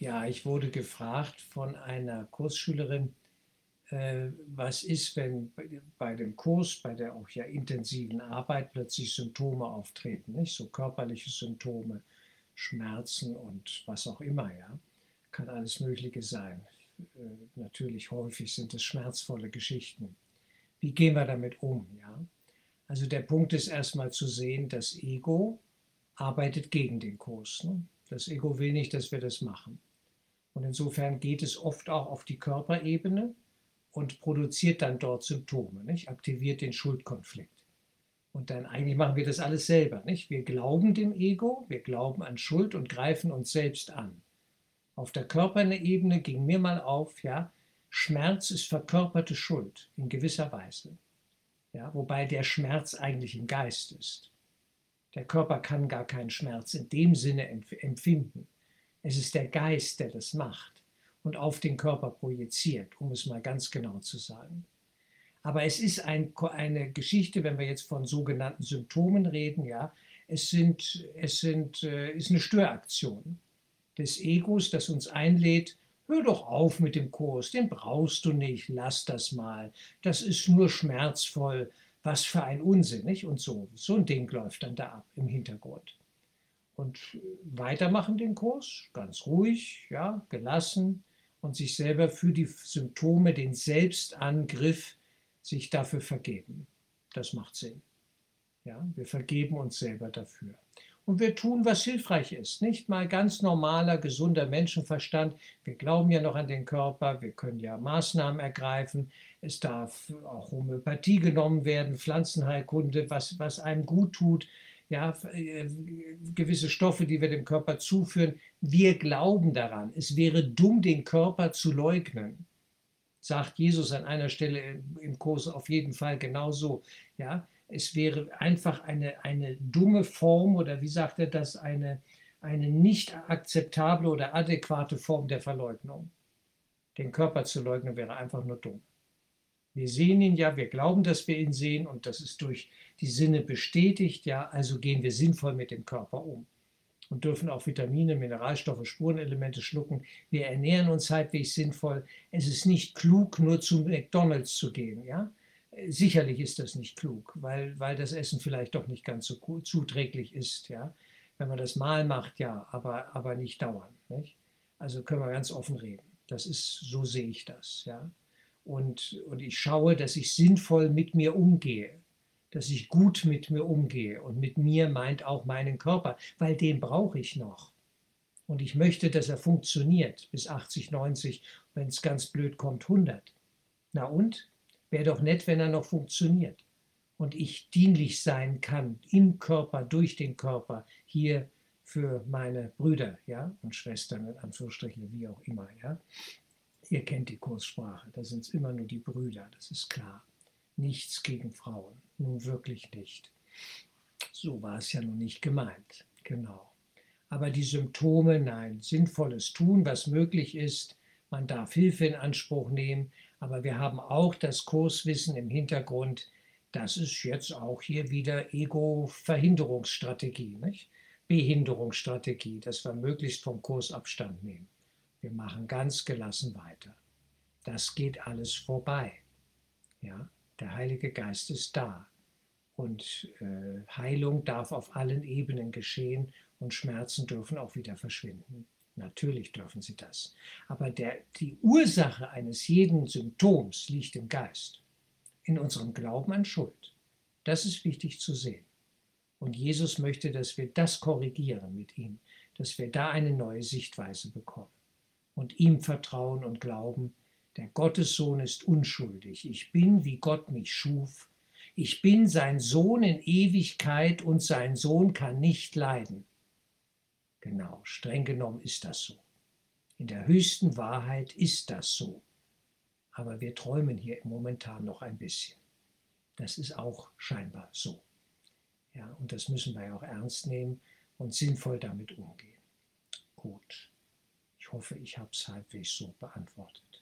Ja, ich wurde gefragt von einer Kursschülerin, äh, was ist, wenn bei dem Kurs, bei der auch ja intensiven Arbeit plötzlich Symptome auftreten, nicht? So körperliche Symptome, Schmerzen und was auch immer, ja. Kann alles Mögliche sein. Äh, natürlich häufig sind es schmerzvolle Geschichten. Wie gehen wir damit um, ja? Also der Punkt ist erstmal zu sehen, das Ego arbeitet gegen den Kurs. Ne? Das Ego will nicht, dass wir das machen. Und insofern geht es oft auch auf die Körperebene und produziert dann dort Symptome, nicht? aktiviert den Schuldkonflikt. Und dann eigentlich machen wir das alles selber. Nicht? Wir glauben dem Ego, wir glauben an Schuld und greifen uns selbst an. Auf der Körperebene ging mir mal auf, ja, Schmerz ist verkörperte Schuld in gewisser Weise. Ja, wobei der Schmerz eigentlich im Geist ist. Der Körper kann gar keinen Schmerz in dem Sinne empfinden. Es ist der Geist, der das macht und auf den Körper projiziert, um es mal ganz genau zu sagen. Aber es ist ein, eine Geschichte, wenn wir jetzt von sogenannten Symptomen reden, ja, es, sind, es sind, äh, ist eine Störaktion des Egos, das uns einlädt, hör doch auf mit dem Kurs, den brauchst du nicht, lass das mal, das ist nur schmerzvoll, was für ein Unsinn, nicht? Und so, so ein Ding läuft dann da ab im Hintergrund. Und weitermachen den Kurs, ganz ruhig, ja, gelassen, und sich selber für die Symptome, den Selbstangriff, sich dafür vergeben. Das macht Sinn. Ja, wir vergeben uns selber dafür. Und wir tun, was hilfreich ist. Nicht mal ganz normaler, gesunder Menschenverstand. Wir glauben ja noch an den Körper, wir können ja Maßnahmen ergreifen. Es darf auch Homöopathie genommen werden, Pflanzenheilkunde, was, was einem gut tut ja, äh, gewisse Stoffe, die wir dem Körper zuführen. Wir glauben daran. Es wäre dumm, den Körper zu leugnen. Sagt Jesus an einer Stelle im Kurs auf jeden Fall genauso. Ja, es wäre einfach eine, eine dumme Form oder wie sagt er das, eine, eine nicht akzeptable oder adäquate Form der Verleugnung. Den Körper zu leugnen wäre einfach nur dumm. Wir sehen ihn ja, wir glauben, dass wir ihn sehen und das ist durch die Sinne bestätigt, ja, also gehen wir sinnvoll mit dem Körper um und dürfen auch Vitamine, Mineralstoffe, Spurenelemente schlucken. Wir ernähren uns halbwegs sinnvoll. Es ist nicht klug, nur zu McDonalds zu gehen, ja. Sicherlich ist das nicht klug, weil, weil das Essen vielleicht doch nicht ganz so zuträglich ist, ja. Wenn man das mal macht, ja, aber, aber nicht dauernd, nicht? Also können wir ganz offen reden. Das ist, so sehe ich das, ja. Und, und ich schaue, dass ich sinnvoll mit mir umgehe dass ich gut mit mir umgehe. Und mit mir meint auch meinen Körper, weil den brauche ich noch. Und ich möchte, dass er funktioniert bis 80, 90, wenn es ganz blöd kommt, 100. Na und? Wäre doch nett, wenn er noch funktioniert. Und ich dienlich sein kann im Körper, durch den Körper, hier für meine Brüder ja, und Schwestern, in Anführungsstrichen, wie auch immer. Ja. Ihr kennt die Kurssprache, da sind es immer nur die Brüder, das ist klar nichts gegen Frauen. Nun wirklich nicht. So war es ja nun nicht gemeint. Genau. Aber die Symptome, nein, sinnvolles Tun, was möglich ist. Man darf Hilfe in Anspruch nehmen, aber wir haben auch das Kurswissen im Hintergrund. Das ist jetzt auch hier wieder Ego-Verhinderungsstrategie, nicht? Behinderungsstrategie, dass wir möglichst vom Kurs Abstand nehmen. Wir machen ganz gelassen weiter. Das geht alles vorbei. Ja? Der Heilige Geist ist da. Und äh, Heilung darf auf allen Ebenen geschehen und Schmerzen dürfen auch wieder verschwinden. Natürlich dürfen sie das. Aber der, die Ursache eines jeden Symptoms liegt im Geist, in unserem Glauben an Schuld. Das ist wichtig zu sehen. Und Jesus möchte, dass wir das korrigieren mit ihm, dass wir da eine neue Sichtweise bekommen und ihm vertrauen und glauben, der Gottessohn ist unschuldig. Ich bin, wie Gott mich schuf. Ich bin sein Sohn in Ewigkeit und sein Sohn kann nicht leiden. Genau, streng genommen ist das so. In der höchsten Wahrheit ist das so. Aber wir träumen hier momentan noch ein bisschen. Das ist auch scheinbar so. Ja, und das müssen wir ja auch ernst nehmen und sinnvoll damit umgehen. Ich hoffe, ich habe es halbwegs so beantwortet.